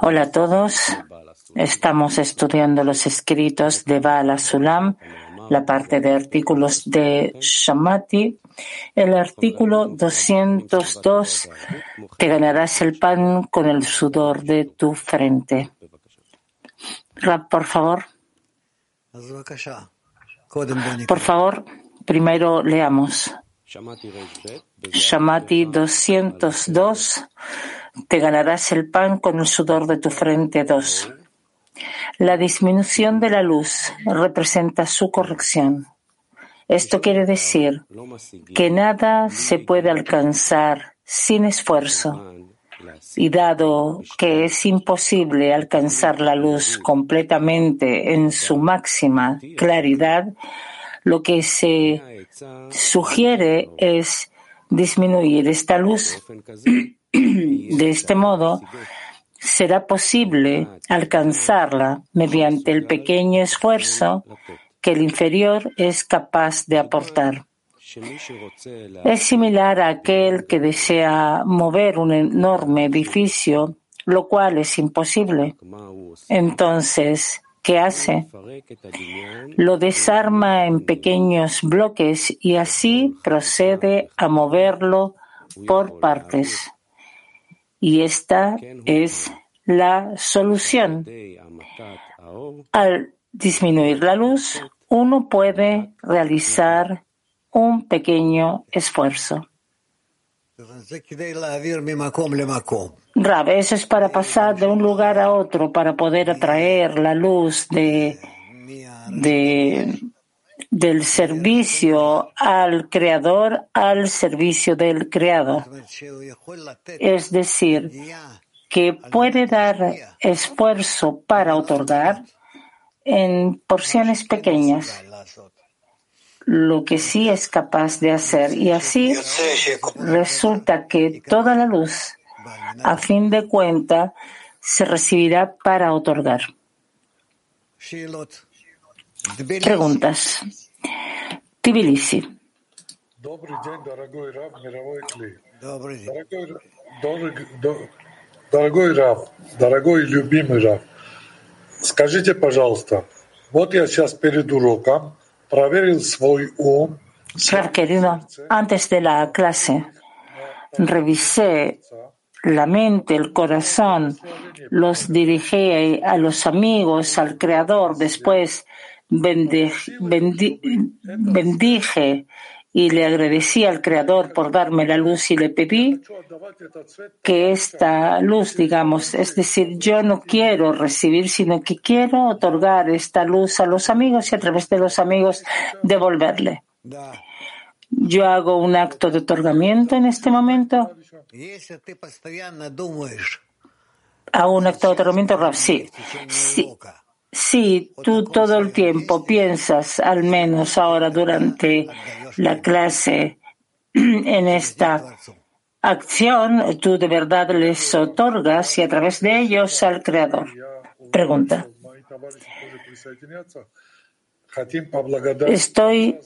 Hola a todos. Estamos estudiando los escritos de Bala Sulam, la parte de artículos de Shamati. El artículo 202, te ganarás el pan con el sudor de tu frente. Rab, por favor. Por favor, primero leamos. Shamati 202 te ganarás el pan con el sudor de tu frente. 2. La disminución de la luz representa su corrección. Esto quiere decir que nada se puede alcanzar sin esfuerzo. Y dado que es imposible alcanzar la luz completamente en su máxima claridad, lo que se sugiere es disminuir esta luz de este modo, será posible alcanzarla mediante el pequeño esfuerzo que el inferior es capaz de aportar. Es similar a aquel que desea mover un enorme edificio, lo cual es imposible. Entonces, ¿qué hace? Lo desarma en pequeños bloques y así procede a moverlo por partes. Y esta es la solución. Al disminuir la luz, uno puede realizar un pequeño esfuerzo. Rab, eso es para pasar de un lugar a otro, para poder atraer la luz de, de del servicio al creador al servicio del creado. Es decir, que puede dar esfuerzo para otorgar en porciones pequeñas lo que sí es capaz de hacer. Y así resulta que toda la luz, a fin de cuenta, se recibirá para otorgar. Preguntas. Tbilisi. Дорогой Раф, дорогой и любимый Раф, скажите, пожалуйста, вот я сейчас перед уроком проверил свой ум. Raf, querido, antes de la clase revisé la mente, el corazón, los dirigí a los amigos, al Creador, después bendije y le agradecí al Creador por darme la luz y le pedí que esta luz, digamos, es decir, yo no quiero recibir, sino que quiero otorgar esta luz a los amigos y a través de los amigos devolverle. Yo hago un acto de otorgamiento en este momento. Hago un acto de otorgamiento, sí. sí. Si tú todo el tiempo piensas, al menos ahora durante la clase, en esta acción, tú de verdad les otorgas y a través de ellos al Creador. Pregunta. Estoy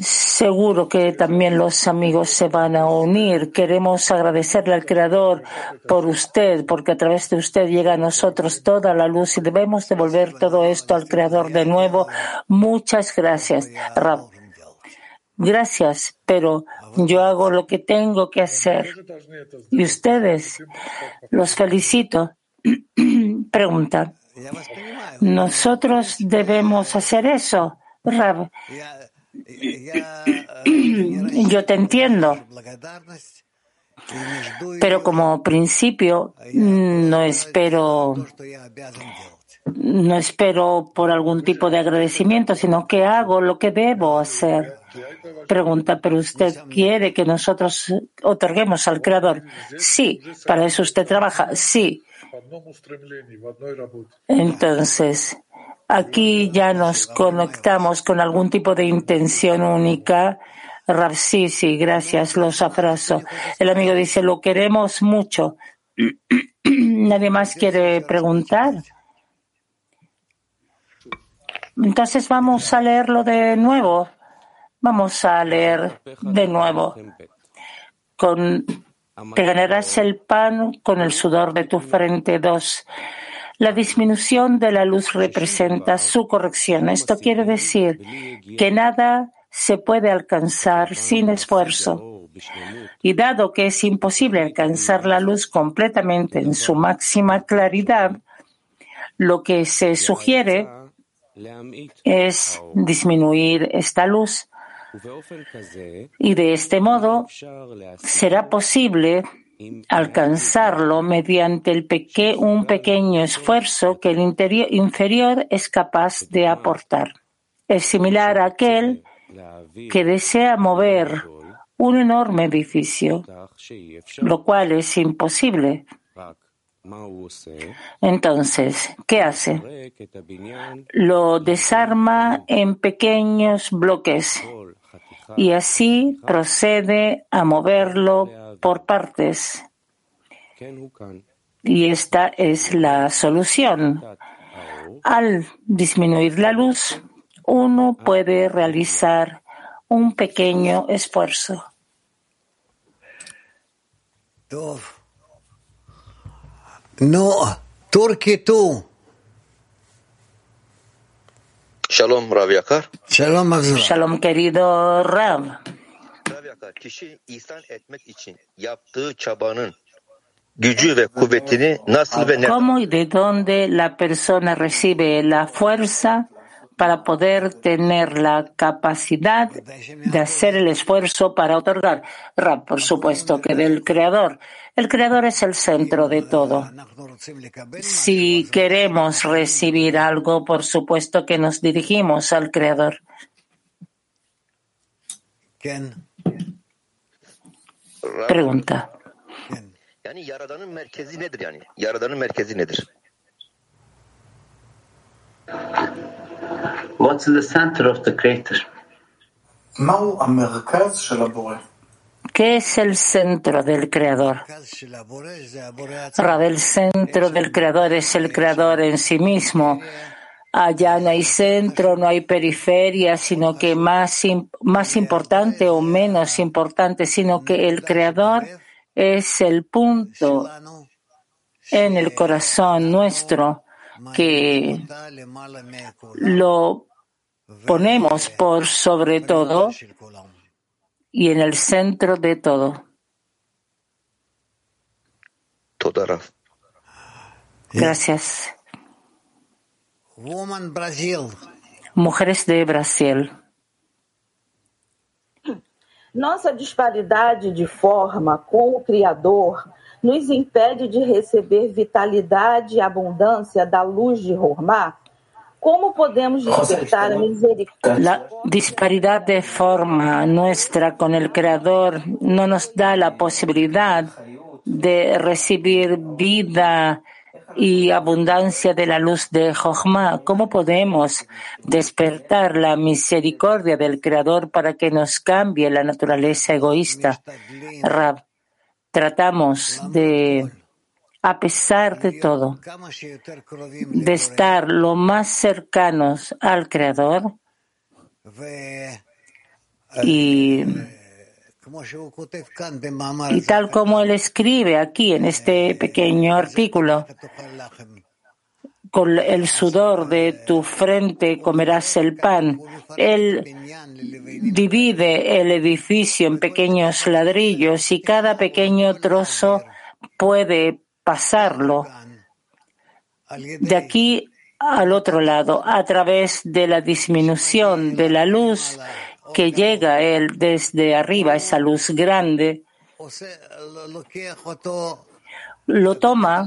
seguro que también los amigos se van a unir. Queremos agradecerle al Creador por usted, porque a través de usted llega a nosotros toda la luz y debemos devolver todo esto al Creador de nuevo. Muchas gracias, Rab. Gracias, pero yo hago lo que tengo que hacer. Y ustedes, los felicito. Pregunta. Nosotros debemos hacer eso, Rab. Yo te entiendo. Pero como principio no espero no espero por algún tipo de agradecimiento, sino que hago lo que debo hacer. Pregunta, pero usted quiere que nosotros otorguemos al Creador. Sí, para eso usted trabaja. Sí. Entonces, aquí ya nos conectamos con algún tipo de intención única. sí, sí, gracias, los abrazo. El amigo dice, lo queremos mucho. ¿Nadie más quiere preguntar? Entonces vamos a leerlo de nuevo. Vamos a leer de nuevo con Te ganarás el pan con el sudor de tu frente. Dos. La disminución de la luz representa su corrección. Esto quiere decir que nada se puede alcanzar sin esfuerzo. Y dado que es imposible alcanzar la luz completamente en su máxima claridad, lo que se sugiere es disminuir esta luz. Y de este modo será posible alcanzarlo mediante el un pequeño esfuerzo que el inferior es capaz de aportar. Es similar a aquel que desea mover un enorme edificio, lo cual es imposible. Entonces, ¿qué hace? Lo desarma en pequeños bloques y así procede a moverlo por partes. Y esta es la solución. Al disminuir la luz, uno puede realizar un pequeño esfuerzo. No, Turki Shalom Rav Yakar. Shalom Azra. Shalom querido Rav. Rav Yakar, kişi ihsan etmek için yaptığı çabanın gücü ve kuvvetini nasıl ve ne ¿Cómo y de dónde la persona recibe la fuerza para poder tener la capacidad de hacer el esfuerzo para otorgar? Rab, por supuesto que del Creador. El Creador es el centro de todo. Si queremos recibir algo, por supuesto que nos dirigimos al Creador. Pregunta. yani yaradanın merkezi nedir yani? Yaradanın merkezi nedir? What's the center of the creator? ¿Qué es el centro del creador? El centro del creador es el creador en sí mismo. Allá no hay centro, no hay periferia, sino que más, más importante o menos importante, sino que el creador es el punto en el corazón nuestro que lo ponemos por sobre todo y en el centro de todo. Gracias. Mujeres de Brasil. Nossa disparidade de forma com o Criador nos impede de receber vitalidade e abundância da luz de Hormá? Como podemos despertar a misericórdia? La disparidad de forma nuestra con el Creador no nos da la posibilidad de recibir vida y abundancia de la luz de Jochma. ¿Cómo podemos despertar la misericordia del Creador para que nos cambie la naturaleza egoísta? Rab, tratamos de, a pesar de todo, de estar lo más cercanos al Creador y, tal como él escribe aquí en este pequeño artículo, con el sudor de tu frente comerás el pan. Él divide el edificio en pequeños ladrillos y cada pequeño trozo puede pasarlo de aquí al otro lado a través de la disminución de la luz que llega él desde arriba, esa luz grande, lo toma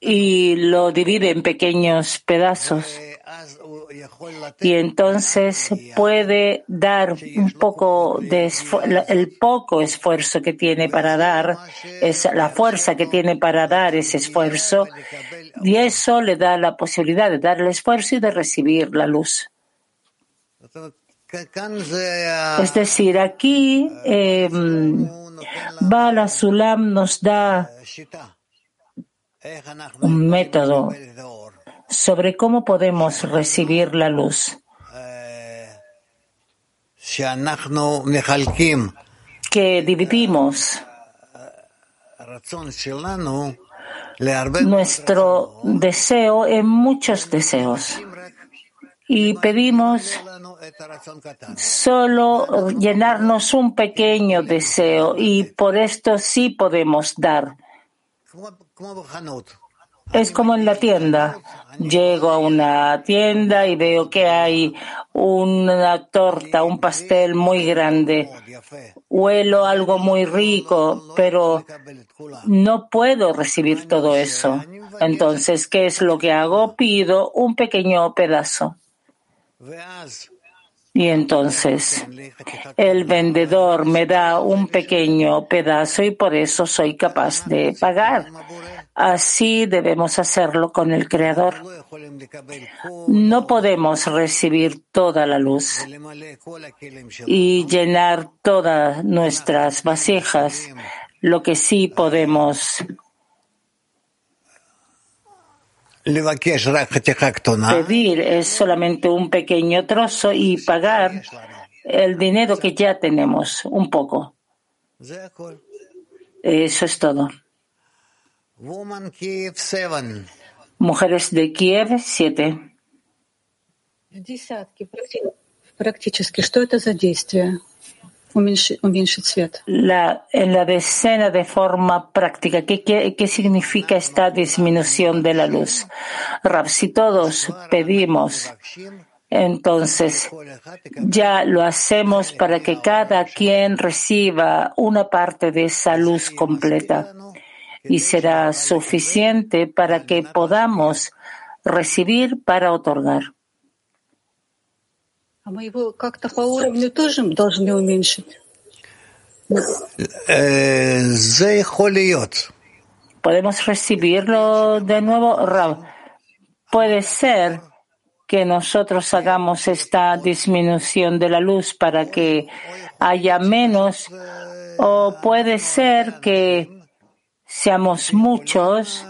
y lo divide en pequeños pedazos y entonces puede dar un poco de el poco esfuerzo que tiene para dar, es la fuerza que tiene para dar ese esfuerzo y eso le da la posibilidad de dar el esfuerzo y de recibir la luz. Es decir, aquí eh, Bala Sulam nos da un método sobre cómo podemos recibir la luz, que dividimos nuestro deseo es muchos deseos. Y pedimos solo llenarnos un pequeño deseo y por esto sí podemos dar. Es como en la tienda. Llego a una tienda y veo que hay una torta, un pastel muy grande. Huelo algo muy rico, pero no puedo recibir todo eso. Entonces, ¿qué es lo que hago? Pido un pequeño pedazo. Y entonces el vendedor me da un pequeño pedazo y por eso soy capaz de pagar. Así debemos hacerlo con el Creador. No podemos recibir toda la luz y llenar todas nuestras vasijas. Lo que sí podemos pedir es solamente un pequeño trozo y pagar el dinero que ya tenemos, un poco. Eso es todo. Mujeres de Kiev, siete. Практически, что это за действие? Уменьшить свет. La, en la decena de forma práctica, ¿qué, qué, qué significa esta disminución de la luz? Rab, si todos pedimos entonces, ya lo hacemos para que cada quien reciba una parte de esa luz completa y será suficiente para que podamos recibir para otorgar. Podemos recibirlo de nuevo, Rab. Puede ser que nosotros hagamos esta disminución de la luz para que haya menos, o puede ser que seamos muchos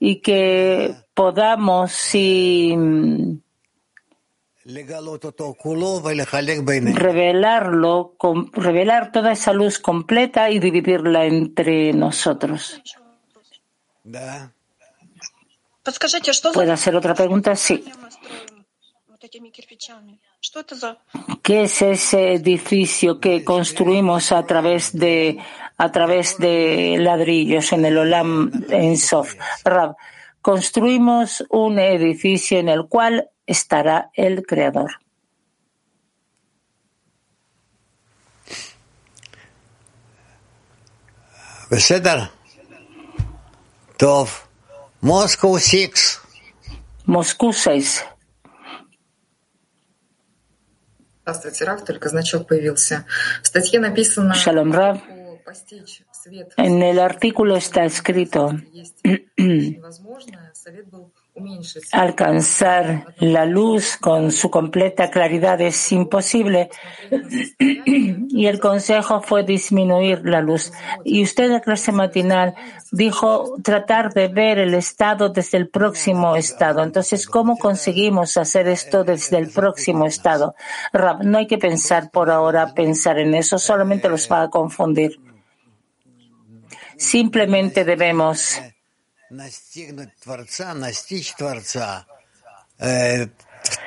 y que podamos si, revelarlo, revelar toda esa luz completa y dividirla entre nosotros. ¿Puedo hacer otra pregunta? Sí. ¿Qué es ese edificio que construimos a través de a través de ladrillos en el Olam en Sof? Rab, construimos un edificio en el cual estará el Creador. Moscow 6. Moscú 6. Здравствуйте, Раф, только значок появился. В статье написано... Shalom Rav. постичь свет En el artículo está escrito alcanzar la luz con su completa claridad es imposible. Y el consejo fue disminuir la luz. Y usted en la clase matinal dijo tratar de ver el estado desde el próximo estado. Entonces, ¿cómo conseguimos hacer esto desde el próximo estado? Rab, no hay que pensar por ahora, pensar en eso, solamente los va a confundir. Simplemente debemos настигнуть Творца, настичь Творца э, в,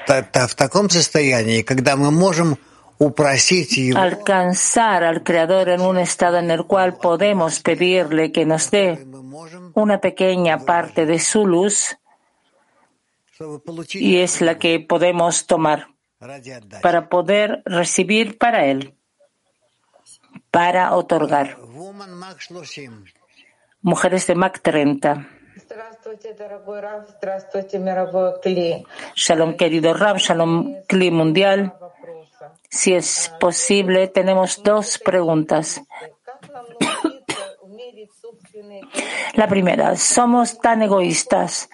та- в таком состоянии, когда мы можем упросить Его alcanzar al Creador en un estado en el cual podemos pedirle que nos dé мы можем, una pequeña parte de su luz чтобы получить y es la que podemos tomar ради отдачи. para poder recibir para Él, para otorgar. Mujeres de Mac 30. Shalom, querido Rab, Shalom, Cli Mundial. Si es posible, tenemos dos preguntas. La primera, somos tan egoístas.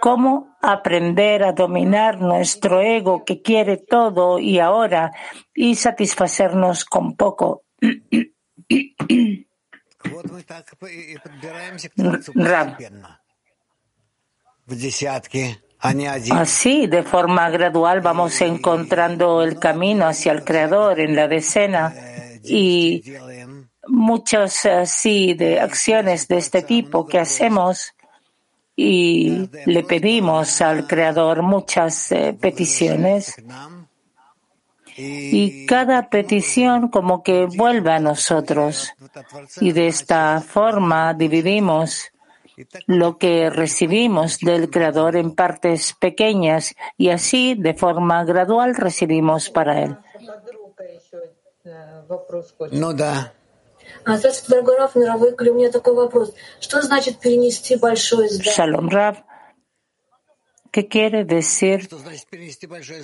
¿Cómo aprender a dominar nuestro ego que quiere todo y ahora y satisfacernos con poco? Así, de forma gradual, vamos encontrando el camino hacia el Creador en la decena. y muchas así э, de acciones de este tipo que hacemos y le pedimos al Creador muchas eh, peticiones y cada petición como que vuelve a nosotros. Y de esta forma dividimos lo que recibimos del Creador en partes pequeñas y así de forma gradual recibimos para Él. No da. Shalom Rab. ¿Qué quiere decir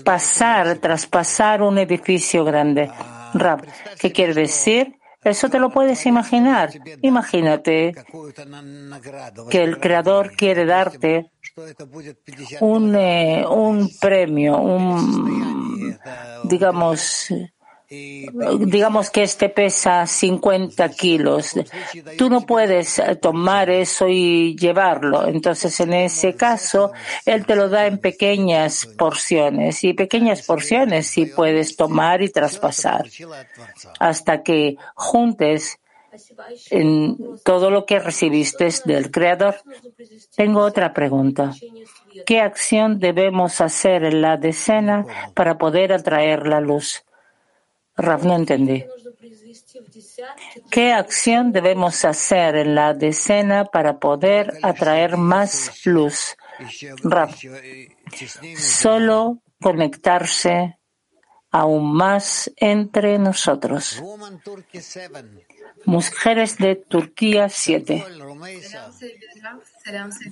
pasar, traspasar un edificio grande? Rav, ¿qué quiere decir? Eso te lo puedes imaginar. Imagínate que el Creador quiere darte un, eh, un premio, un, digamos, digamos que este pesa 50 kilos. Tú no puedes tomar eso y llevarlo. Entonces, en ese caso, él te lo da en pequeñas porciones y pequeñas porciones sí puedes tomar y traspasar hasta que juntes en todo lo que recibiste del Creador. Tengo otra pregunta. ¿Qué acción debemos hacer en la decena para poder atraer la luz? Rav, no entendí. ¿Qué acción debemos hacer en la decena para poder atraer más luz? Rav, solo conectarse aún más entre nosotros. Mujeres de Turquía 7.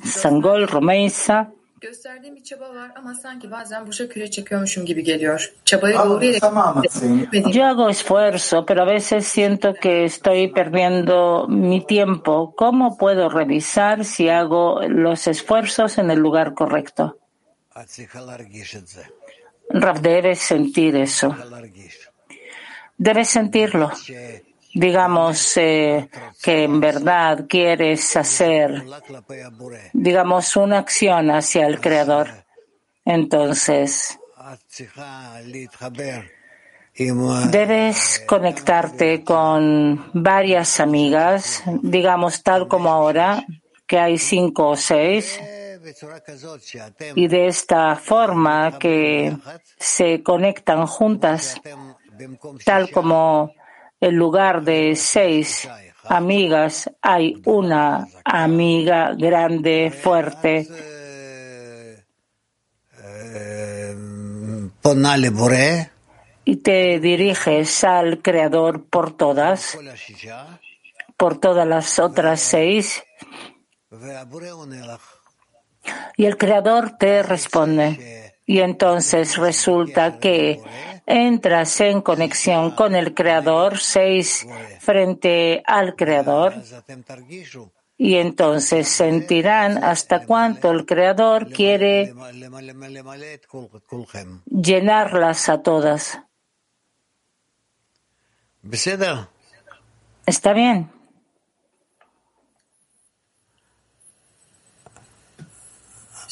Sangol Romeisa. Gösterdiğim bir çaba var ama sanki bazen boşa küre çekiyormuşum gibi geliyor. Çabayı doğru yere Yo hago esfuerzo, pero a veces siento que estoy perdiendo mi tiempo. ¿Cómo puedo revisar si hago los esfuerzos en el lugar correcto? Rav, debes sentir eso. Debes sentirlo. Digamos eh, que en verdad quieres hacer, digamos, una acción hacia el Creador. Entonces, debes conectarte con varias amigas, digamos tal como ahora, que hay cinco o seis, y de esta forma que se conectan juntas, tal como en lugar de seis amigas hay una amiga grande, fuerte. Y te diriges al Creador por todas, por todas las otras seis. Y el Creador te responde. Y entonces resulta que entras en conexión con el Creador, seis frente al Creador, y entonces sentirán hasta cuánto el Creador quiere llenarlas a todas. ¿Está bien?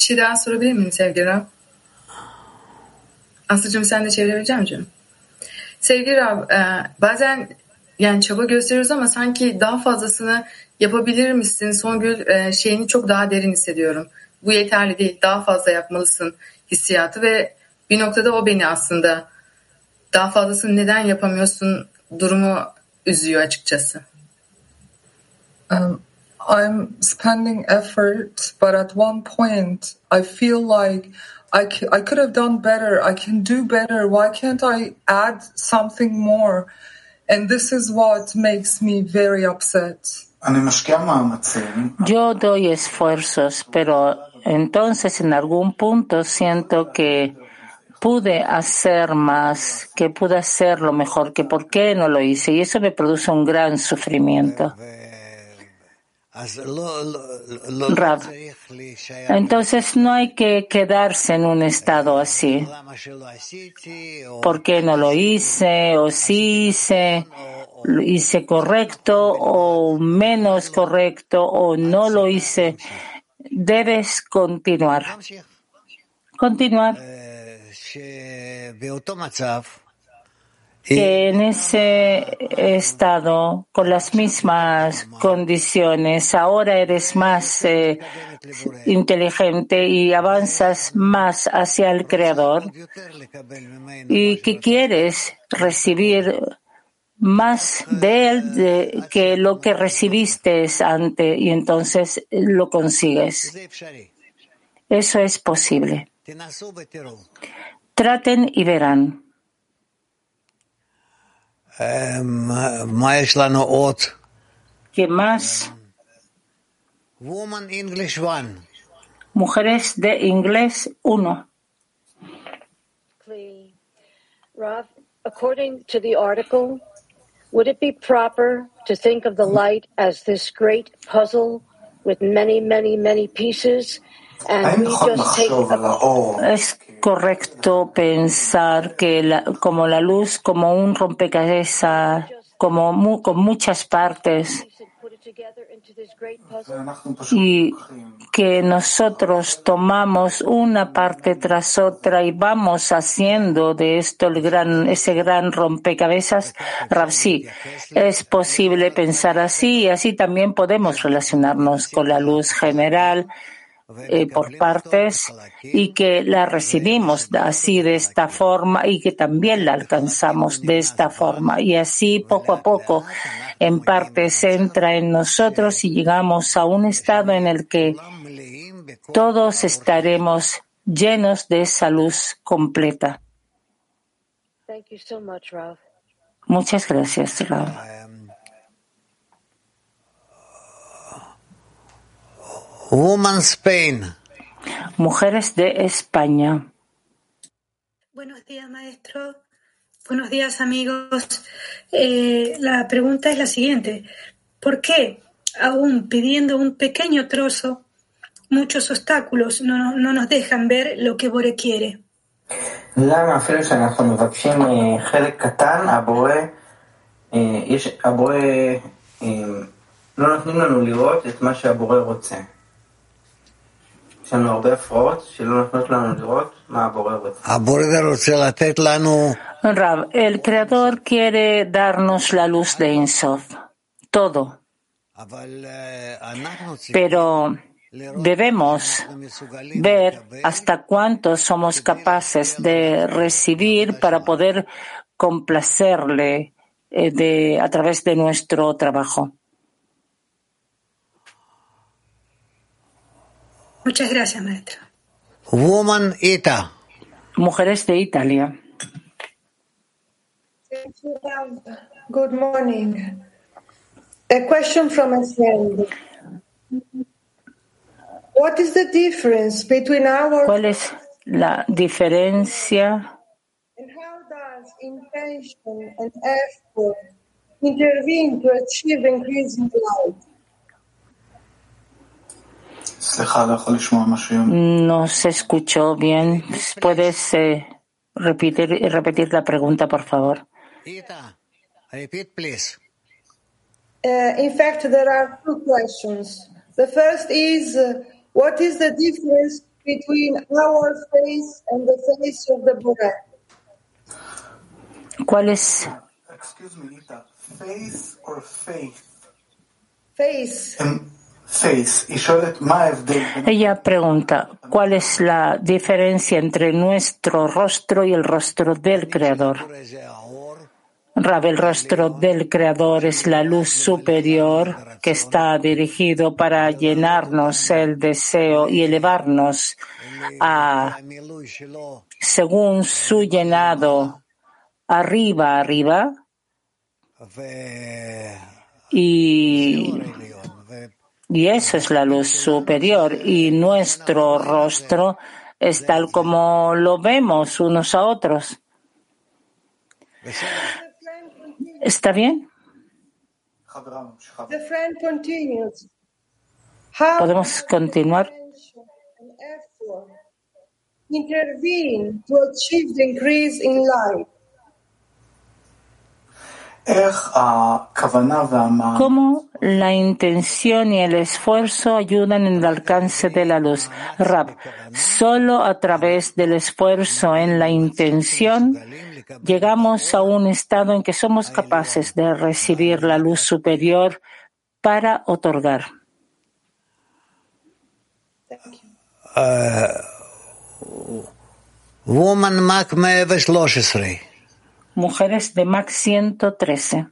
Bir şey daha sorabilir miyim sevgili Rab? Aslıcığım sen de çevirebilecek misin? Sevgili Rab, e, bazen yani çaba gösteriyoruz ama sanki daha fazlasını yapabilir misin? Songül e, şeyini çok daha derin hissediyorum. Bu yeterli değil, daha fazla yapmalısın hissiyatı ve bir noktada o beni aslında daha fazlasını neden yapamıyorsun durumu üzüyor açıkçası. Um, I'm spending effort, but at one point I feel like I, c- I could have done better. I can do better. Why can't I add something more? And this is what makes me very upset. Yo doy esfuerzos, pero entonces en algún punto siento que pude hacer más, que pude hacerlo mejor, que por qué no lo hice. Y eso me produce un gran sufrimiento. Rav. Entonces no hay que quedarse en un estado así. ¿Por qué no lo hice? ¿O sí hice? ¿Lo hice correcto o menos correcto? ¿O no lo hice? Debes continuar. Continuar. Que en ese estado, con las mismas condiciones, ahora eres más eh, inteligente y avanzas más hacia el Creador y que quieres recibir más de él de, que lo que recibiste antes y entonces lo consigues. Eso es posible. Traten y verán. Um, ¿Qué más? Woman English One. Mujeres de inglés 1. Rav, according to the article, would it be proper to think of the light as this great puzzle with many, many, many pieces? And we just take a... Correcto pensar que la, como la luz, como un rompecabezas, como con muchas partes, y que nosotros tomamos una parte tras otra y vamos haciendo de esto el gran, ese gran rompecabezas, Rapsi. Es posible pensar así y así también podemos relacionarnos con la luz general eh, por partes y que la recibimos así de esta forma y que también la alcanzamos de esta forma. Y así poco a poco en partes entra en nosotros y llegamos a un estado en el que todos estaremos llenos de esa luz completa. Muchas gracias, Rav. Woman Spain. Mujeres de España. Buenos días, maestro. Buenos días, amigos. Eh, la pregunta es la siguiente. ¿Por qué, aún pidiendo un pequeño trozo, muchos obstáculos no, no nos dejan ver lo que Bore quiere? למה אפילו שאנחנו מבקשים חלק קטן, הבורא, יש, הבורא, לא נותנים לנו לראות את מה שהבורא רוצה. Rab, el Creador quiere darnos la luz de Insof, todo. Pero debemos ver hasta cuánto somos capaces de recibir para poder complacerle eh, a través de nuestro trabajo. Muchas gracias, maestra. Woman Ita. Mujeres de Italia. Good morning. A question from a friend. What is the difference between our ¿Cuál es la diferencia and how does intention and effort intervene to achieve increasing light? No se escuchó bien. ¿Puedes eh, repetir, repetir la pregunta, por favor? Repeat please. Uh, in fact, there are two questions. The first is uh, what is the difference between our face and the face of the Buddha? ¿Cuál es? Excuse me, Ita. Face or faith? Face. Face. Ella pregunta, ¿cuál es la diferencia entre nuestro rostro y el rostro del Creador? Rab, el rostro del Creador es la luz superior que está dirigido para llenarnos el deseo y elevarnos a, según su llenado, arriba, arriba, y y eso es la luz superior, y nuestro rostro es tal como lo vemos unos a otros. ¿Está bien? The friend continues. How ¿Podemos continuar? intervene to achieve the increase in light? cómo la intención y el esfuerzo ayudan en el alcance de la luz. Rab, solo a través del esfuerzo en la intención llegamos a un estado en que somos capaces de recibir la luz superior para otorgar. Uh, woman Mac 113. Mujeres de MAC 113.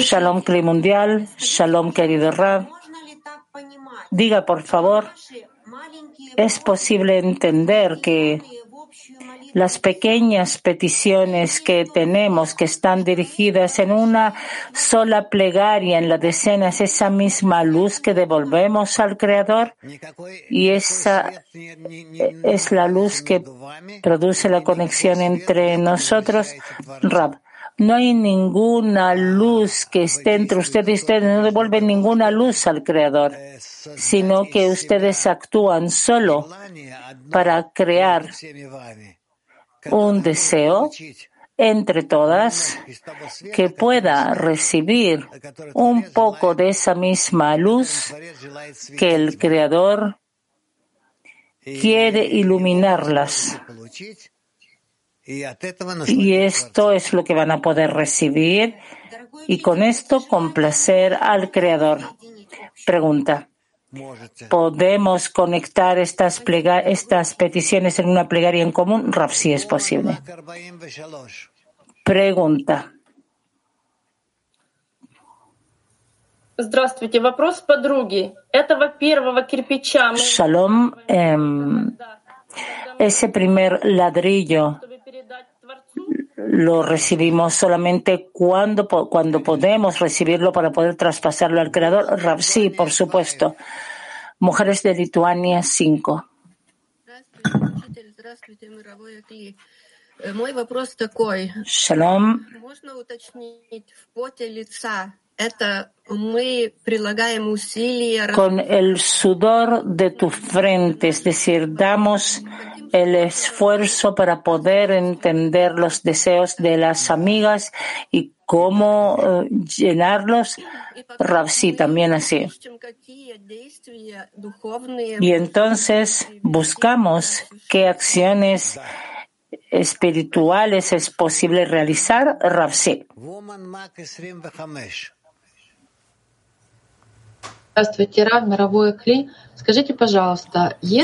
Shalom Cli Mundial, Shalom querido Rab. Diga por favor, ¿es posible entender que las pequeñas peticiones que tenemos que están dirigidas en una sola plegaria en la decena es esa misma luz que devolvemos al Creador? Y esa es la luz que produce la conexión entre nosotros. Rab, no hay ninguna luz que esté entre ustedes y ustedes no devuelven ninguna luz al Creador, sino que ustedes actúan solo para crear un deseo entre todas que pueda recibir un poco de esa misma luz que el Creador quiere iluminarlas. Y esto es lo que van a poder recibir y con esto complacer al Creador. Pregunta ¿Podemos conectar estas, plega estas peticiones en una plegaria en común? Raf, si es posible. Pregunta. Здравствуйте. Вопрос подруги. Этого первого кирпича мы... Shalom. Eh, ese primer ladrillo lo recibimos solamente cuando, cuando podemos recibirlo para poder traspasarlo al creador. Sí, por supuesto. Mujeres de Lituania 5. Shalom. Con el sudor de tu frente, es decir, damos el esfuerzo para poder entender los deseos de las amigas y cómo uh, llenarlos. Ravsi también así. Y entonces buscamos qué acciones espirituales es posible realizar. Ravsi.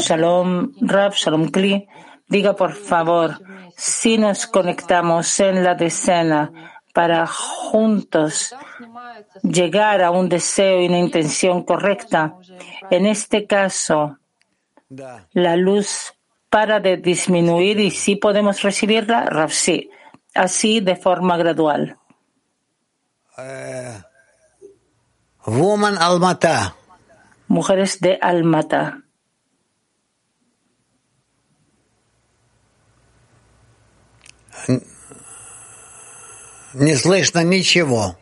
Shalom, Rav, Shalom Kli. Diga, por favor, si nos conectamos en la decena para juntos llegar a un deseo y una intención correcta, en este caso, la luz para de disminuir y si podemos recibirla, Rav, sí, así de forma gradual. Uh... Woman Almata. Mujeres de Almata. Не слышно ничего.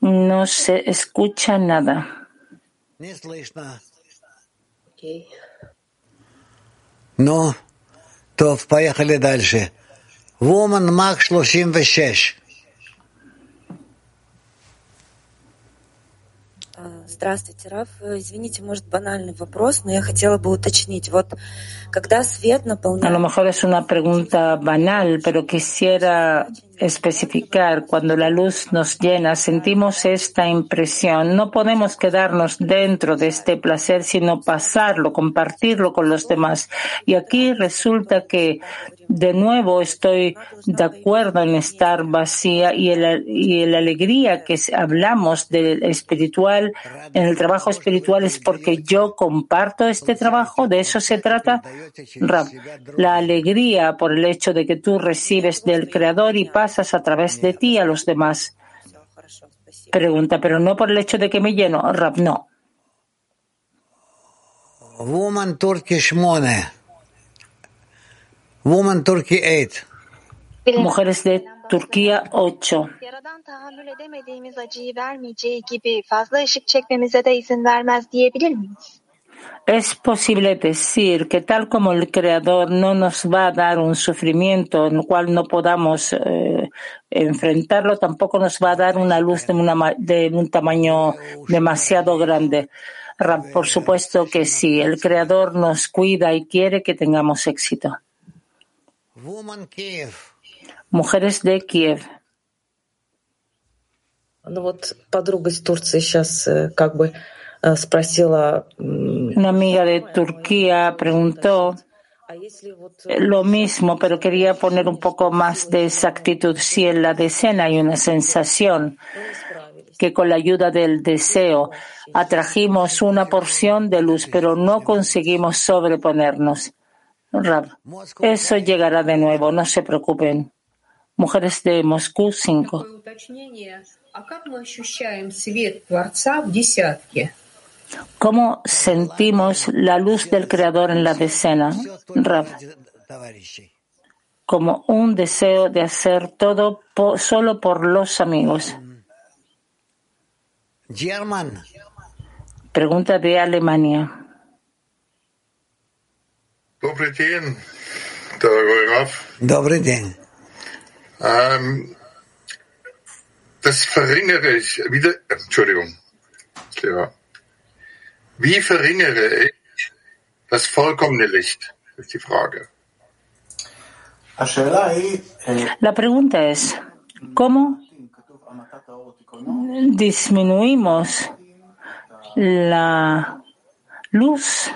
No se escucha nada. Не слышно. Окей. Ну, то поехали дальше. Woman Мак 36. Здравствуйте, Раф. Извините, может, банальный вопрос, но я хотела бы уточнить. Вот когда свет наполняет... A lo mejor es una pregunta banal, pero quisiera especificar. Cuando la luz nos llena, sentimos esta impresión. No podemos quedarnos dentro de este placer, sino pasarlo, compartirlo con los demás. Y aquí resulta que de nuevo estoy de acuerdo en estar vacía y, el, y la alegría que hablamos del espiritual, en el trabajo espiritual es porque yo comparto este trabajo, de eso se trata. Rab, la alegría por el hecho de que tú recibes del Creador y pasas a través de ti a los demás. Pregunta, pero no por el hecho de que me lleno. Rab, no. Woman Turkey 8. Woman Turkey 8. Mujeres de Turquía 8. Yaradan tahammül edemediğimiz acıyı vermeyeceği gibi fazla ışık çekmemize de izin vermez diyebilir miyiz? Es posible decir que tal como el Creador no nos va a dar un sufrimiento en el cual no podamos eh, enfrentarlo, tampoco nos va a dar una luz de, una, de un tamaño demasiado grande. Por supuesto que sí. El Creador nos cuida y quiere que tengamos éxito. Woman Kiev. Mujeres de Kiev. Una amiga de Turquía preguntó lo mismo, pero quería poner un poco más de exactitud. Si en la decena hay una sensación que con la ayuda del deseo atrajimos una porción de luz, pero no conseguimos sobreponernos. Rab, eso llegará de nuevo, no se preocupen. Mujeres de Moscú 5. Такое уточнение. А как мы ощущаем свет Творца в десятке? ¿Cómo sentimos la luz del Creador en la decena? Rab, Товарищи. como un deseo de hacer todo po- solo por los amigos. German. Pregunta de Alemania. Добрый день, дорогой Раф. Добрый день. Ähm, das verringere ich wieder. Äh, Entschuldigung. Ja. Wie verringere ich das vollkommene Licht? Ist die Frage. Äh, äh, la pregunta es, ¿cómo disminuimos la luz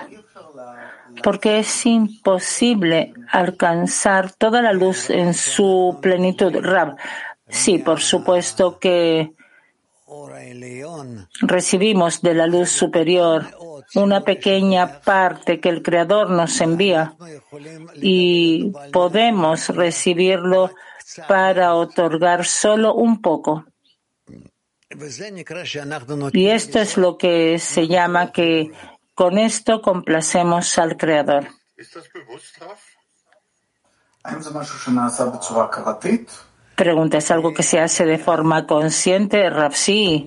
Porque es imposible alcanzar toda la luz en su plenitud. Rab, sí, por supuesto que recibimos de la luz superior una pequeña parte que el Creador nos envía y podemos recibirlo para otorgar solo un poco. Y esto es lo que se llama que con esto complacemos al Creador. Pregunta, ¿es algo que se hace de forma consciente, Rapsi?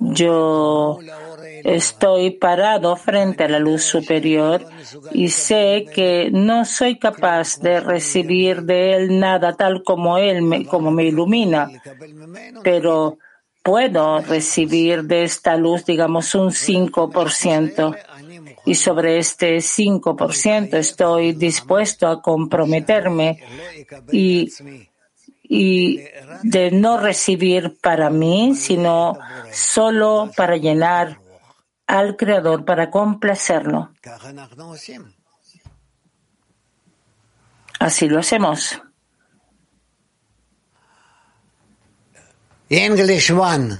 Yo estoy parado frente a la luz superior y sé que no soy capaz de recibir de él nada tal como él me, como me ilumina, pero puedo recibir de esta luz, digamos, un 5%. Y sobre este 5% estoy dispuesto a comprometerme y, y de no recibir para mí, sino solo para llenar al Creador, para complacerlo. Así lo hacemos. English one.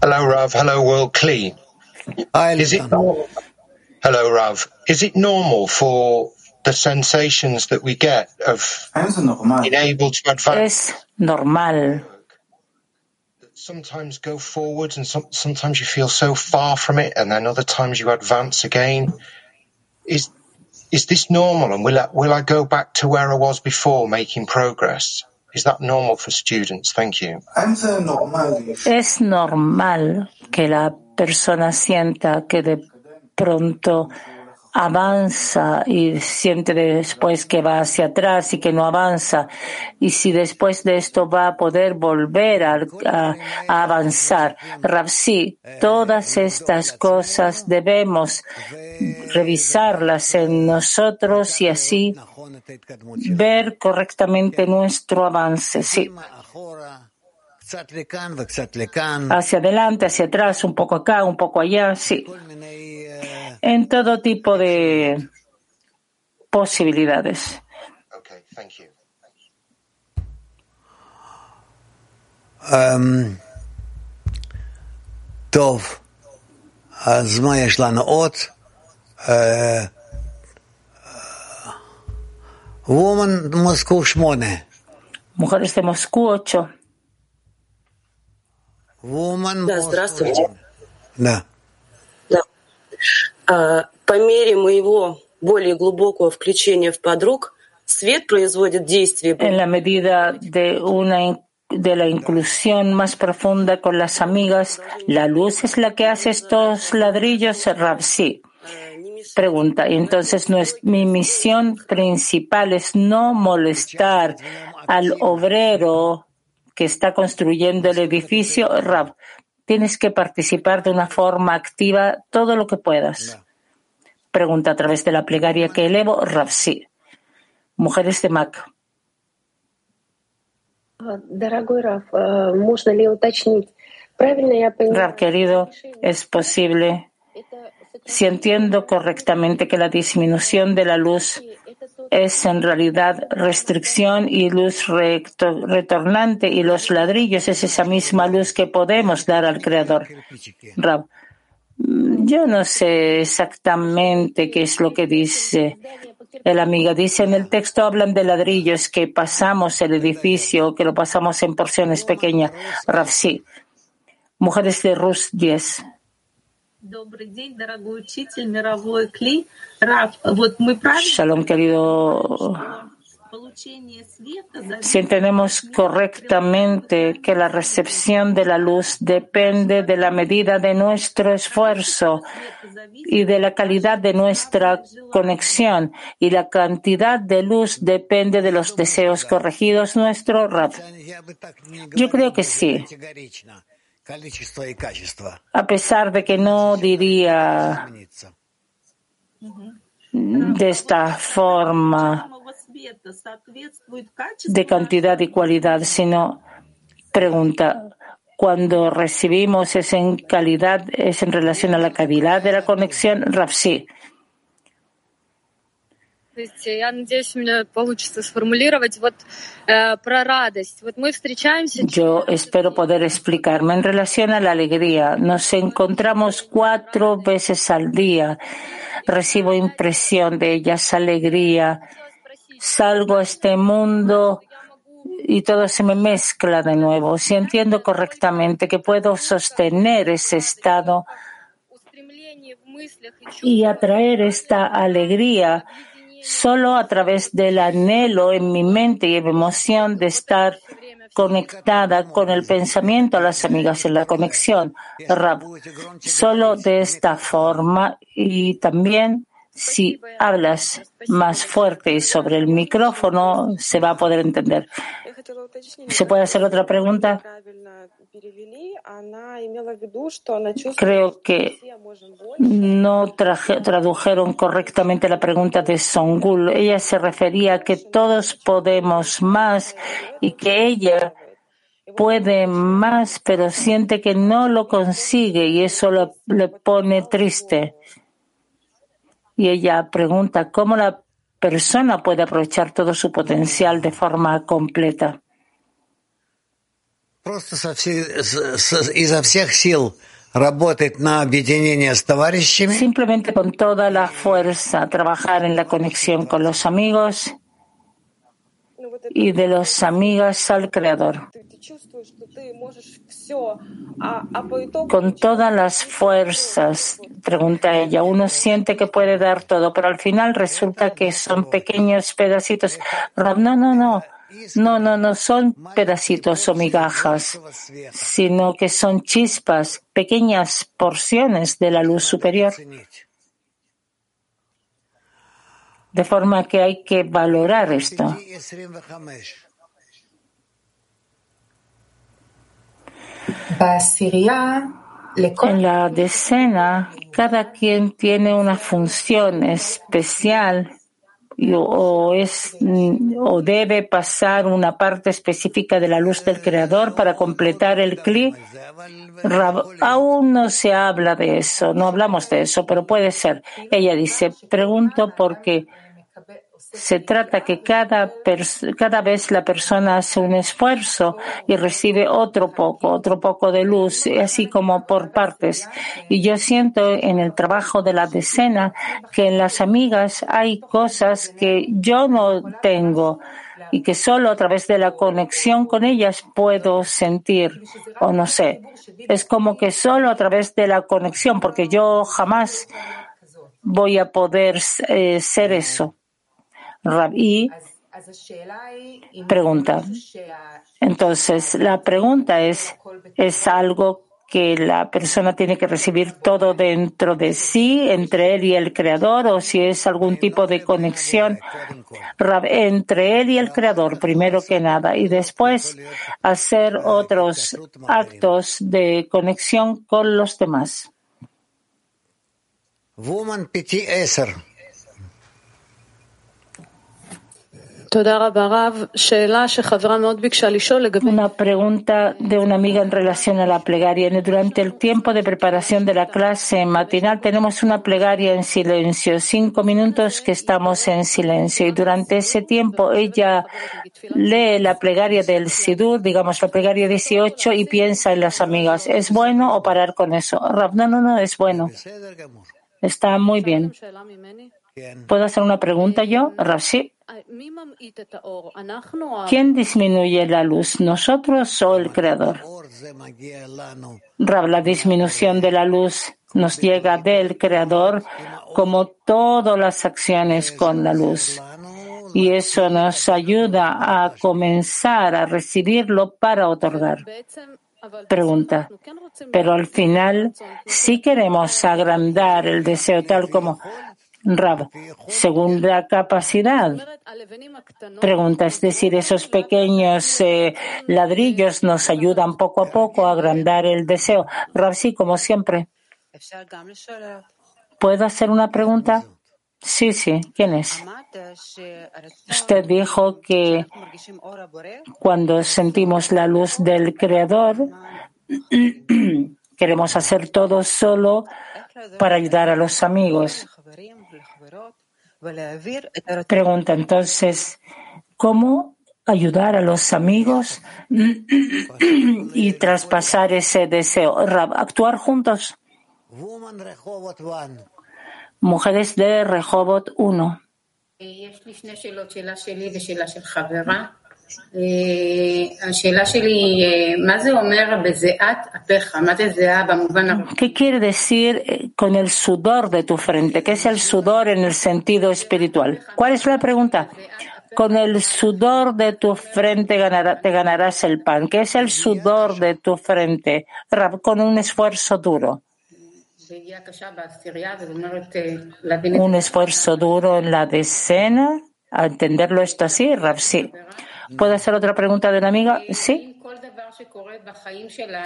Hello, Rav. Hello, World Klee. Is it normal? Hello, Rav. Is it normal for the sensations that we get of being able to advance Es normal sometimes go forwards and some, sometimes you feel so far from it and then other times you advance again? Is is this normal and will I, will I go back to where I was before making progress? Is that normal for students? Thank you. Es normal que la persona sienta que de pronto avanza y siente después que va hacia atrás y que no avanza. Y si después de esto va a poder volver a, avanzar. Rapsi, todas estas cosas debemos revisarlas en nosotros y así ver correctamente nuestro avance. Sí hacia adelante, hacia atrás, un poco acá, un poco allá, sí en todo tipo de posibilidades. Um, Dov, as mayesh lana ot, uh, uh woman Moscú shmone. Mujeres de Moscú ocho. Woman. Да, здравствуйте. А, По мере моего более глубокого включения в подруг, свет производит действие. En la medida de una in- de la inclusión más profunda con las amigas, la luz es la que hace estos ladrillos, Rab, sí. Pregunta, y entonces nues- mi misión principal es no molestar al obrero que está construyendo el edificio, Rab, Tienes que participar de una forma activa todo lo que puedas. Pregunta a través de la plegaria que elevo, Rafsi. Mujeres de Mac. Raf, querido, es posible, si entiendo correctamente que la disminución de la luz es en realidad restricción y luz retornante y los ladrillos es esa misma luz que podemos dar al Creador. Rab, mm, yo no sé exactamente qué es lo que dice el amigo. Dice en el texto hablan de ladrillos que pasamos el edificio, que lo pasamos en porciones pequeñas. Rab, sí. Mujeres de Rus 10. Shalom, querido. Si entendemos correctamente que la recepción de la luz depende de la medida de nuestro esfuerzo y de la calidad de nuestra conexión y la cantidad de luz depende de los deseos corregidos nuestro Rab. Yo creo que sí. A pesar de que no diría de esta forma de cantidad y cualidad, sino pregunta, cuando recibimos es en calidad, es en relación a la calidad de la conexión, Rafsi. Здравствуйте. Я надеюсь, у меня получится сформулировать вот э, про радость. Вот мы встречаемся. Yo espero poder explicarme en relación a la alegría. Nos encontramos cuatro veces al día. Recibo impresión de ellas, alegría. Salgo a este mundo y todo se me mezcla de nuevo. Si entiendo correctamente que puedo sostener ese estado y atraer esta alegría solo a través del anhelo en mi mente y en mi emoción de estar conectada con el pensamiento a las amigas en la conexión. Rab, solo de esta forma y también si hablas más fuerte sobre el micrófono se va a poder entender. ¿Se puede hacer otra pregunta? Creo que no traje- tradujeron correctamente la pregunta de Songul. Ella se refería a que todos podemos más y que ella puede más, pero siente que no lo consigue y eso lo- le pone triste. Y ella pregunta cómo la persona puede aprovechar todo su potencial de forma completa. Просто со всей- с- с- изо всех сил работать на объединение с товарищами. Simplemente con toda la fuerza trabajar en la conexión con los amigos y de los amigas al Creador. Con todas las fuerzas, pregunta ella, uno siente que puede dar todo, pero al final resulta que son pequeños pedacitos. Rab, No, no, no. No, no, no son pedacitos o migajas, sino que son chispas, pequeñas porciones de la luz superior. De forma que hay que valorar esto. En la decena, cada quien tiene una función especial o es o debe pasar una parte específica de la luz del creador para completar el. Rab- aún no se habla de eso, no hablamos de eso, pero puede ser. Ella dice, pregunto porque se trata que cada, cada vez la persona hace un esfuerzo y recibe otro poco, otro poco de luz, así como por partes. Y yo siento en el trabajo de la decena que en las amigas hay cosas que yo no tengo y que solo a través de la conexión con ellas puedo sentir o no sé. Es como que solo a través de la conexión, porque yo jamás voy a poder eh, ser eso. Rabí pregunta. Entonces, la pregunta es, ¿es algo que la persona tiene que recibir todo dentro de sí, entre él y el Creador, o si es algún tipo de conexión entre él y el Creador, primero que nada, y después hacer otros actos de conexión con los demás. Woman. Una pregunta de una amiga en relación a la plegaria. Durante el tiempo de preparación de la clase matinal tenemos una plegaria en silencio, cinco minutos que estamos en silencio y durante ese tiempo ella lee la plegaria del Sidur, digamos la plegaria 18 y piensa en las amigas. ¿Es bueno o parar con eso? Rab, no, no, no, es bueno. Está muy bien. ¿Puedo hacer una pregunta yo? Rab, sí. ¿Quién disminuye la luz, nosotros o el Creador? Rab, la disminución de la luz nos llega del Creador como todas las acciones con la luz. Y eso nos ayuda a comenzar a recibirlo para otorgar. Pregunta. Pero al final sí queremos agrandar el deseo tal como Rab, según la capacidad. Pregunta, es decir, esos pequeños eh, ladrillos nos ayudan poco a poco a agrandar el deseo. Rab, sí, como siempre. ¿Puedo hacer una pregunta? Sí, sí. ¿Quién es? Usted dijo que cuando sentimos la luz del Creador, queremos hacer todo solo para ayudar a los amigos. Pregunta entonces, ¿cómo ayudar a los amigos y traspasar ese deseo? Actuar juntos. Mujeres de Rehovot 1. ¿Qué quiere decir eh, con el sudor de tu frente? ¿Qué es el sudor en el sentido espiritual? ¿Cuál es la pregunta? Con el sudor de tu frente te ganarás el pan. ¿Qué es el sudor de tu frente? Con un esfuerzo duro. Un esfuerzo duro en la decena. A entenderlo esto así, Rab, sí. ¿Puedo hacer otra pregunta de una amiga? Sí.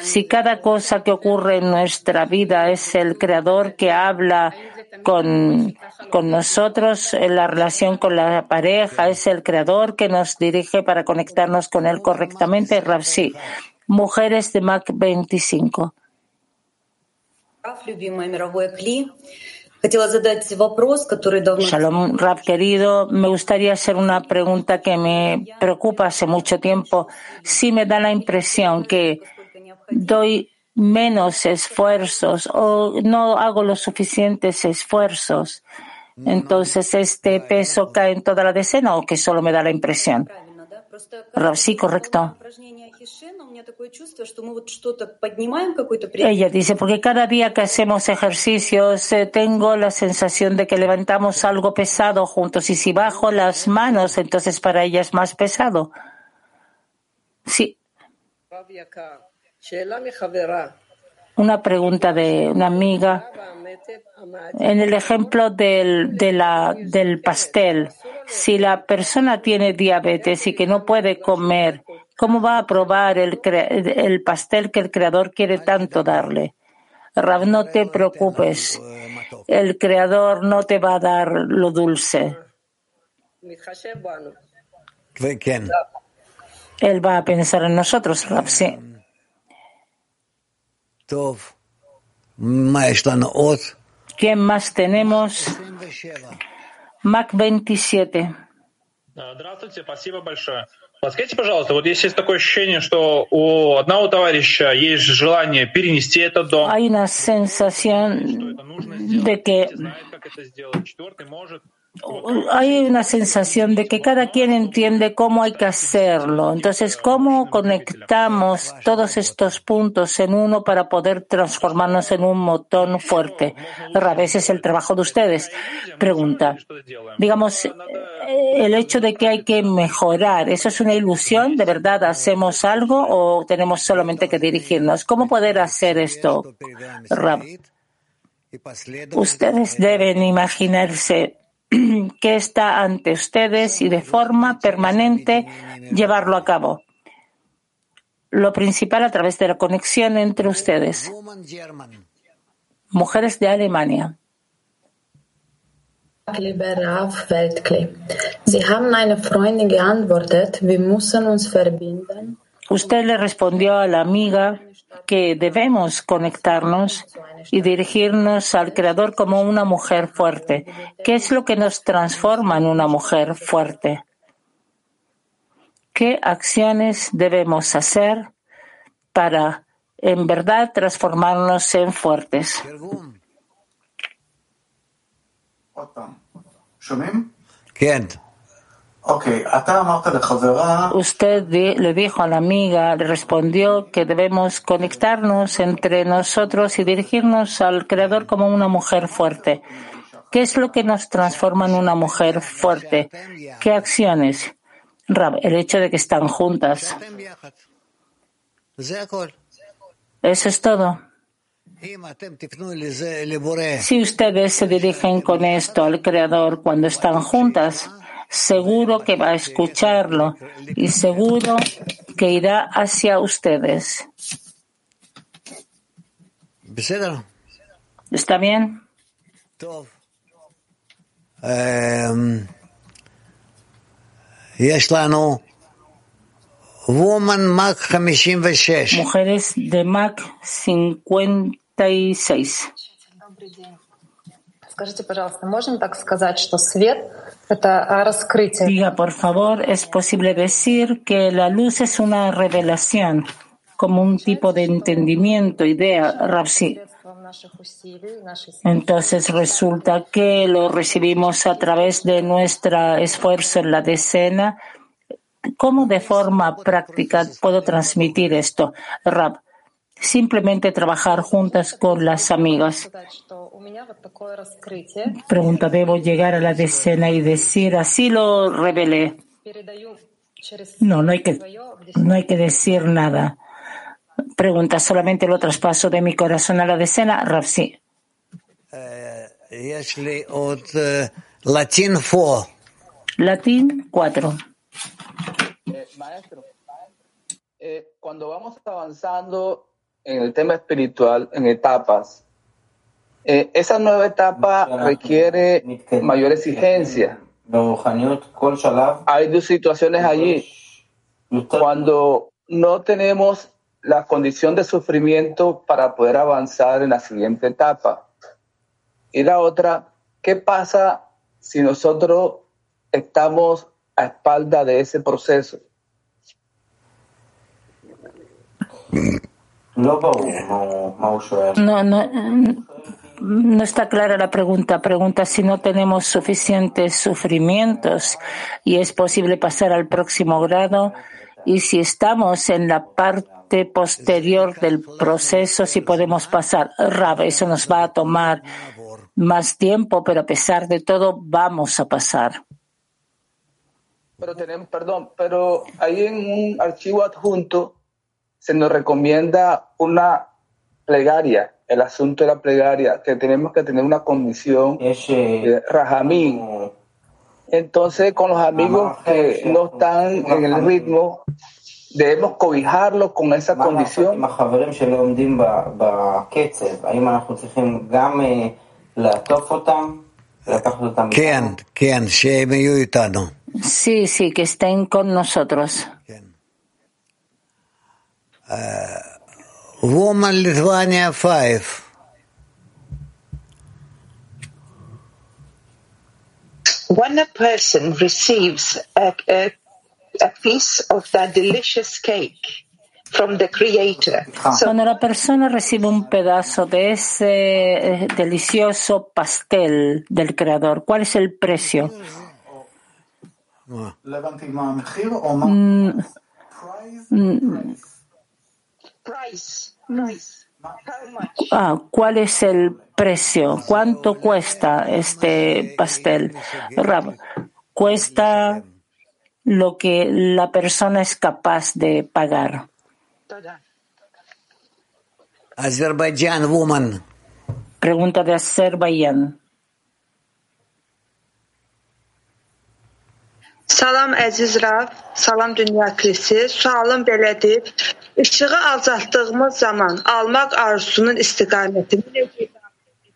Si cada cosa que ocurre en nuestra vida es el creador que habla con, con nosotros, en la relación con la pareja, es el creador que nos dirige para conectarnos con él correctamente, Rab, sí. Mujeres de Mac 25. Shalom, Rab querido, me gustaría hacer una pregunta que me preocupa hace mucho tiempo. Sí me da la impresión que doy menos esfuerzos o no hago los suficientes esfuerzos. Entonces, ¿este peso cae en toda la decena o que solo me da la impresión? Sí, correcto. Ella dice, porque cada día que hacemos ejercicios eh, tengo la sensación de que levantamos algo pesado juntos y si bajo las manos, entonces para ella es más pesado. Sí. Una pregunta de una amiga. En el ejemplo del, del pastel, si la persona tiene diabetes y que no puede comer, ¿cómo va a probar el, el pastel que el creador quiere tanto darle? Rab, no te preocupes. El creador no te va a dar lo dulce. Él va a pensar en nosotros, Rab, sí. ¿Quién más tenemos? Mac 27. Большое. Подскажите, пожалуйста, вот если есть такое ощущение, что у одного товарища есть желание перенести этот дом, Hay una sensación de que как это сделать, четвертый может, hay una sensación de que cada quien entiende cómo hay que hacerlo. Entonces, ¿cómo conectamos todos estos puntos en uno para poder transformarnos en un motor fuerte? A veces es el trabajo de ustedes. Pregunta. Digamos, eh, el hecho de que hay que mejorar, ¿eso es una ilusión? ¿De verdad hacemos algo o tenemos solamente que dirigirnos? ¿Cómo poder hacer esto, Rab? Ustedes deben imaginarse que está ante ustedes y de forma permanente llevarlo a cabo. Lo principal a través de la conexión entre ustedes. Mujeres de Alemania. Lieber Rav Weltklee, Sie haben eine Freundin geantwortet, wir müssen uns verbinden. Usted le respondió a la amiga que debemos conectarnos y dirigirnos al Creador como una mujer fuerte. ¿Qué es lo que nos transforma en una mujer fuerte? ¿Qué acciones debemos hacer para en verdad transformarnos en fuertes? Usted le dijo a la amiga, le respondió que debemos conectarnos entre nosotros y dirigirnos al Creador como una mujer fuerte. ¿Qué es lo que nos transforma en una mujer fuerte? ¿Qué acciones? el hecho de que están juntas. Eso es todo. Si ustedes se dirigen con esto al Creador cuando están juntas, seguro que va a escucharlo y seguro que irá hacia ustedes. ¿Está bien? Mujeres de Mac 56. Скажите, пожалуйста, можно так сказать, что свет — это раскрытие? Diga, por favor, ¿es posible decir que la luz es una revelación, como un tipo de entendimiento, idea, Rapsi? Entonces resulta que lo recibimos a través de nuestro esfuerzo en la decena. ¿Cómo de forma práctica puedo transmitir esto, Rab? simplemente trabajar juntas con las amigas. Pregunta, ¿debo llegar a la decena y decir, así lo revelé? No, no hay que, no hay que decir nada. Pregunta, ¿solamente lo traspaso de mi corazón a la decena? Rapsi. Latín 4. Latín 4. maestro, eh, cuando vamos avanzando en el tema espiritual en etapas. Eh, esa nueva etapa requiere mayor exigencia. Hay dos situaciones allí. Cuando no tenemos la condición de sufrimiento para poder avanzar en la siguiente etapa. Y la otra, ¿qué pasa si nosotros estamos a espalda de ese proceso? No, no, no está clara la pregunta. Pregunta si no tenemos suficientes sufrimientos y es posible pasar al próximo grado y si estamos en la parte posterior del proceso, si podemos pasar. Rab, eso nos va a tomar más tiempo, pero a pesar de todo vamos a pasar. Pero tenemos, perdón, pero ahí en un archivo adjunto se nos recomienda una plegaria, el asunto de la plegaria, que tenemos que tener una comisión de Rajamín. Entonces, con los amigos que no están en el ritmo, debemos cobijarlos con esa condición. Sí, sí, que estén con nosotros. Woman Lithuania 5. When a person receives a, piece of that delicious cake, From the creator. Ah. Cuando la persona recibe un pedazo de ese eh, delicioso pastel del creador, ¿cuál es el precio? Ah, ¿Cuál es el precio? ¿Cuánto cuesta este pastel? Cuesta lo que la persona es capaz de pagar. Pregunta de Azerbaiyán. Salam əziz Rab, salam dünya kilisi. Sualım belədir. İşığı azaltdığımız zaman almaq arzusunun istiqamətini necə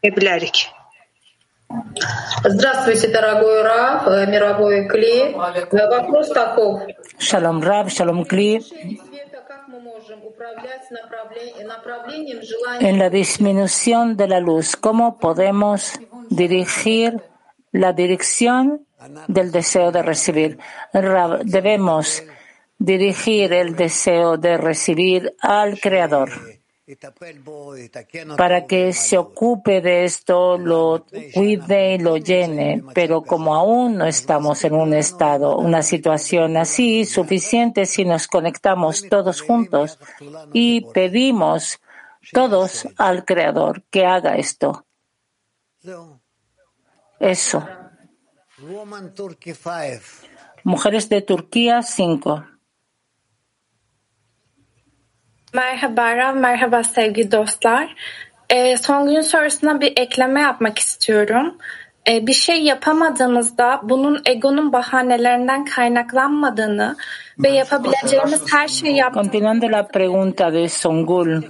edə bilərik? Здравствуйте, дорогой Раф, э, мировой Кли. Э, Вопрос таков. Shalom Rab, Shalom Kli. Света, как мы можем управлять направле- направлением желания En la disminución de la luz, ¿cómo podemos dirigir la dirección del deseo de recibir? Debemos dirigir el deseo de recibir al Creador para que se ocupe de esto, lo cuide y lo llene. Pero como aún no estamos en un estado, una situación así suficiente si nos conectamos todos juntos y pedimos todos al Creador que haga esto. Eso. Woman Turkey 5. Mujeres de Turquía 5. Merhaba Rav, merhaba sevgili dostlar. Ee, son gün sorusuna bir ekleme yapmak istiyorum. Ee, bir şey yapamadığımızda bunun egonun bahanelerinden kaynaklanmadığını ve yapabileceğimiz her şeyi yaptığımızı Continuando la pregunta de Songul,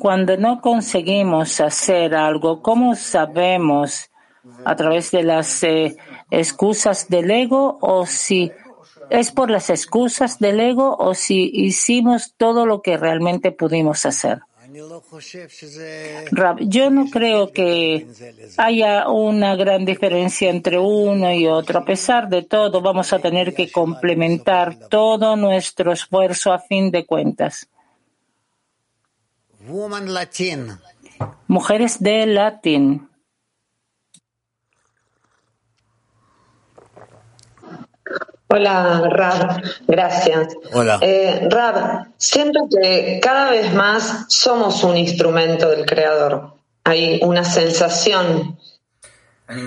cuando no conseguimos hacer algo, ¿cómo sabemos a través de las eh, excusas del ego o si es por las excusas del ego o si hicimos todo lo que realmente pudimos hacer? Rab, yo no creo que haya una gran diferencia entre uno y otro. A pesar de todo, vamos a tener que complementar todo nuestro esfuerzo a fin de cuentas. Mujeres de Latín. Hola, Rab, gracias. Hola. Eh, Rab, siento que cada vez más somos un instrumento del Creador. Hay una sensación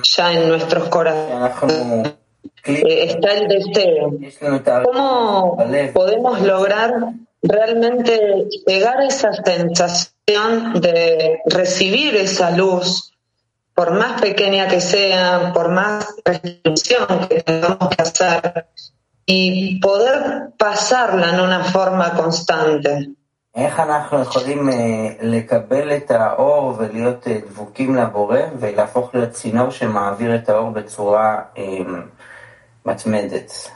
ya en nuestros corazones. Eh, está el deseo. ¿Cómo podemos lograr realmente llegar a esa sensación de recibir esa luz, por más pequeña que sea, por más restricción que tengamos que hacer, y poder pasarla en una forma constante? איך אנחנו יכולים אה, לקבל את האור ולהיות אה, דבוקים לבורא ולהפוך להיות צינור שמעביר את האור בצורה אה, מתמדת?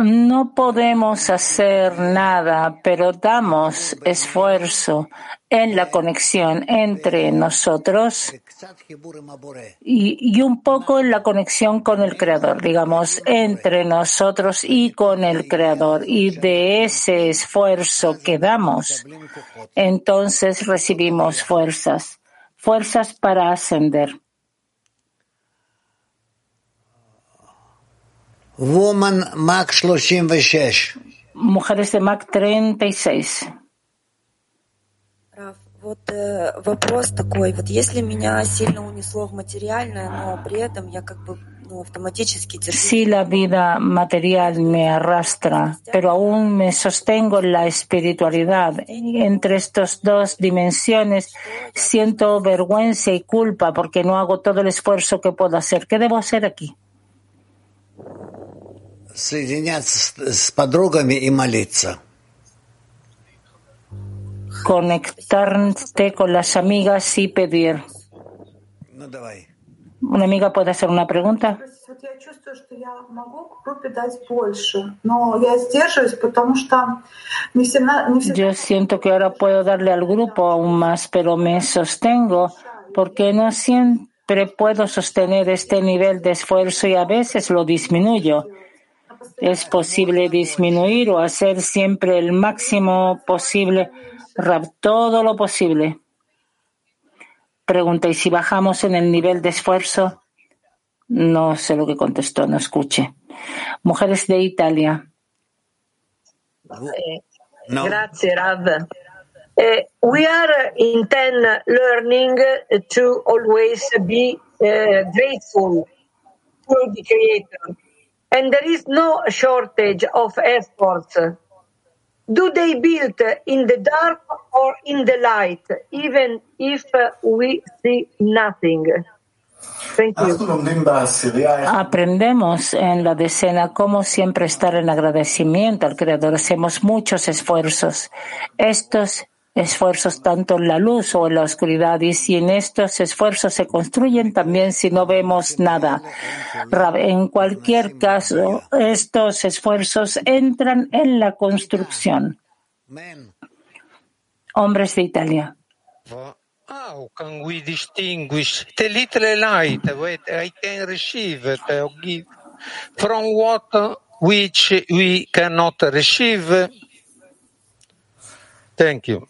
No podemos hacer nada, pero damos esfuerzo en la conexión entre nosotros y, y un poco en la conexión con el Creador, digamos, entre nosotros y con el Creador. Y de ese esfuerzo que damos, entonces recibimos fuerzas, fuerzas para ascender. Woman Mac 36. Mujeres de Mac 36. Раф, вот э, вопрос такой, вот если меня сильно унесло в материальное, но при этом я как бы ну, автоматически держу Si la vida material me arrastra, pero aún me sostengo en la espiritualidad. Entre estas dos dimensiones siento vergüenza y culpa porque no hago todo el esfuerzo que puedo hacer. ¿Qué debo hacer aquí? Соединяться с, с подругами и молиться. Conectarte con las amigas y pedir. Ну давай. ¿Una amiga puede hacer una pregunta? Вот я чувствую, что я могу группе дать больше, но я сдерживаюсь, потому что не всегда, не всегда Yo siento que ahora puedo darle al grupo aún más, pero me sostengo porque no siempre puedo sostener este nivel de esfuerzo y a veces lo disminuyo. ¿Es posible disminuir o hacer siempre el máximo posible? Rab, todo lo posible. Pregunta, ¿y si bajamos en el nivel de esfuerzo? No sé lo que contestó, no escuche. Mujeres de Italia. No. Grazie, Rav. Uh, we are in TEN learning to always be uh, grateful to the Creator. And there is no shortage of efforts. Do they build in the dark or in the light, even if we see nothing? Thank you. Aprendemos en la decena cómo siempre estar en agradecimiento al Creador. Hacemos muchos esfuerzos. Estos esfuerzos tanto en la luz o en la oscuridad y si en estos esfuerzos se construyen también si no vemos nada. En cualquier caso, estos esfuerzos entran en la construcción. Hombres de Italia. How can we distinguish the little light that I can receive or give from what which we cannot receive? Thank you.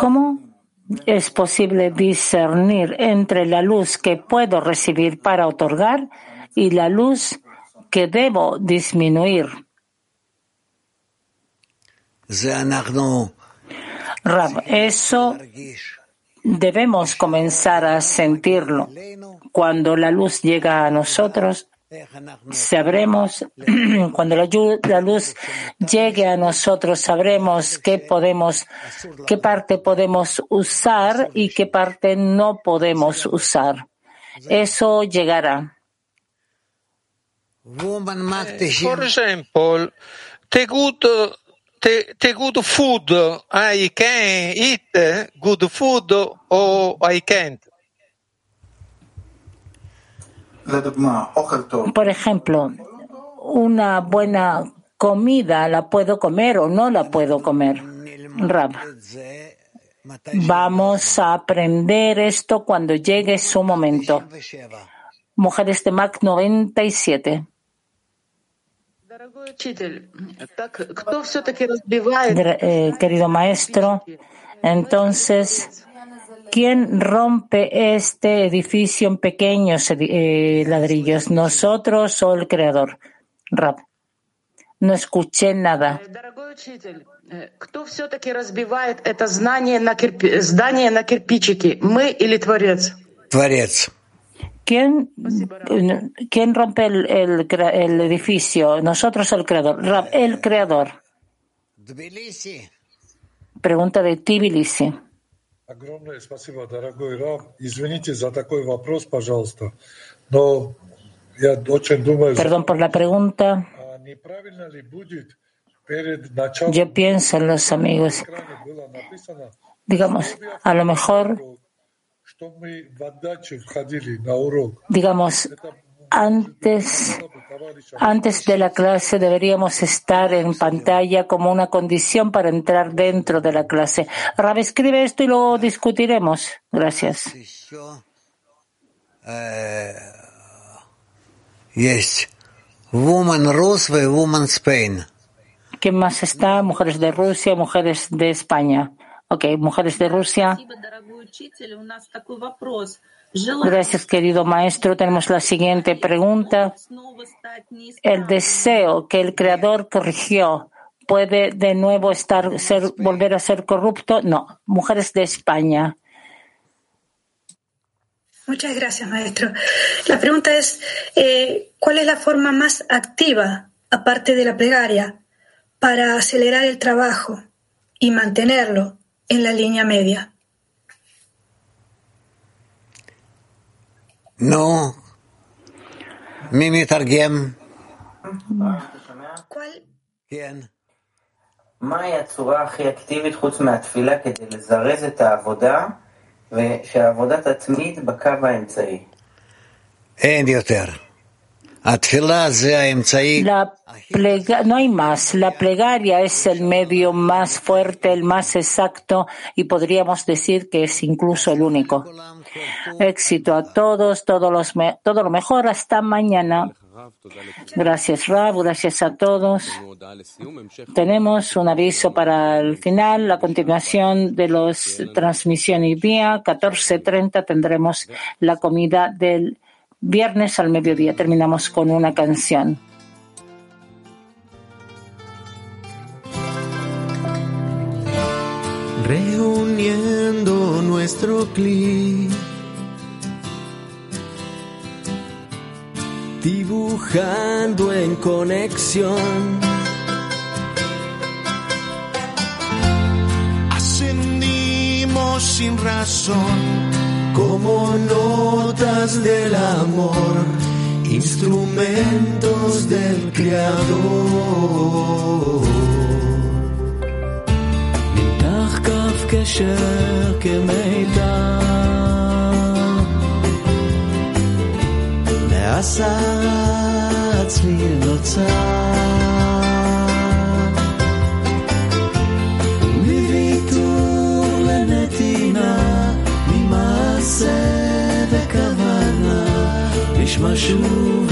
¿Cómo es posible discernir entre la luz que puedo recibir para otorgar y la luz que debo disminuir? Rab, eso debemos comenzar a sentirlo. Cuando la luz llega a nosotros, sabremos, cuando la, luz llegue a nosotros, sabremos qué podemos, qué parte podemos usar y qué parte no podemos usar. Eso llegará. Por ejemplo, te gusta the, the good food I can eat good food or I can't. Por ejemplo, una buena comida la puedo comer o no la puedo comer. Rab. Vamos a aprender esto cuando llegue su momento. Mujeres de Mac 97. Eh, querido maestro, entonces, ¿Quién rompe este edificio en pequeños eh, ladrillos? ¿Nosotros o el creador? Rab. No escuché nada. ¿Quién, rompe el, edificio? ¿Nosotros o el creador? Rab, el creador. Pregunta de Tbilisi. Огромное спасибо, дорогой Раб. Извините за такой вопрос, пожалуйста. Но я очень думаю... Perdón por la pregunta. Неправильно ли будет перед началом... Yo pienso en los amigos. Digamos, a lo mejor Digamos, Antes, antes de la clase deberíamos estar en pantalla como una condición para entrar dentro de la clase. Rab, escribe esto y lo discutiremos. Gracias. Eh, yes. Woman Russia, Woman Spain. ¿Quién más está? Mujeres de Rusia, mujeres de España. Ok, mujeres de Rusia. Gracias, querido maestro. Tenemos la siguiente pregunta. El deseo que el creador corrigió puede de nuevo estar, ser, volver a ser corrupto? No. Mujeres de España. Muchas gracias, maestro. La pregunta es, eh, ¿cuál es la forma más activa, aparte de la plegaria, para acelerar el trabajo y mantenerlo en la línea media? No. מי מתרגם? כן. מהי הצורה הכי אקטיבית חוץ מהתפילה כדי לזרז את העבודה ושהעבודה תתמיד בקו האמצעי? אין יותר. התפילה זה האמצעי... Plega, no hay más. La plegaria es el medio más fuerte, el más exacto y podríamos decir que es incluso el único. Éxito a todos, todos los todo lo mejor. Hasta mañana. Gracias, Rab. Gracias a todos. Tenemos un aviso para el final, la continuación de los transmisiones día. 14.30 tendremos la comida del viernes al mediodía. Terminamos con una canción. Reuniendo nuestro clip dibujando en conexión. Ascendimos sin razón, como notas del amor, instrumentos del Creador. מתח כף קשר כמיתר עשה צליל נוצר. מוויתור לנתינה ממעשה וכוונה. נשמע שוב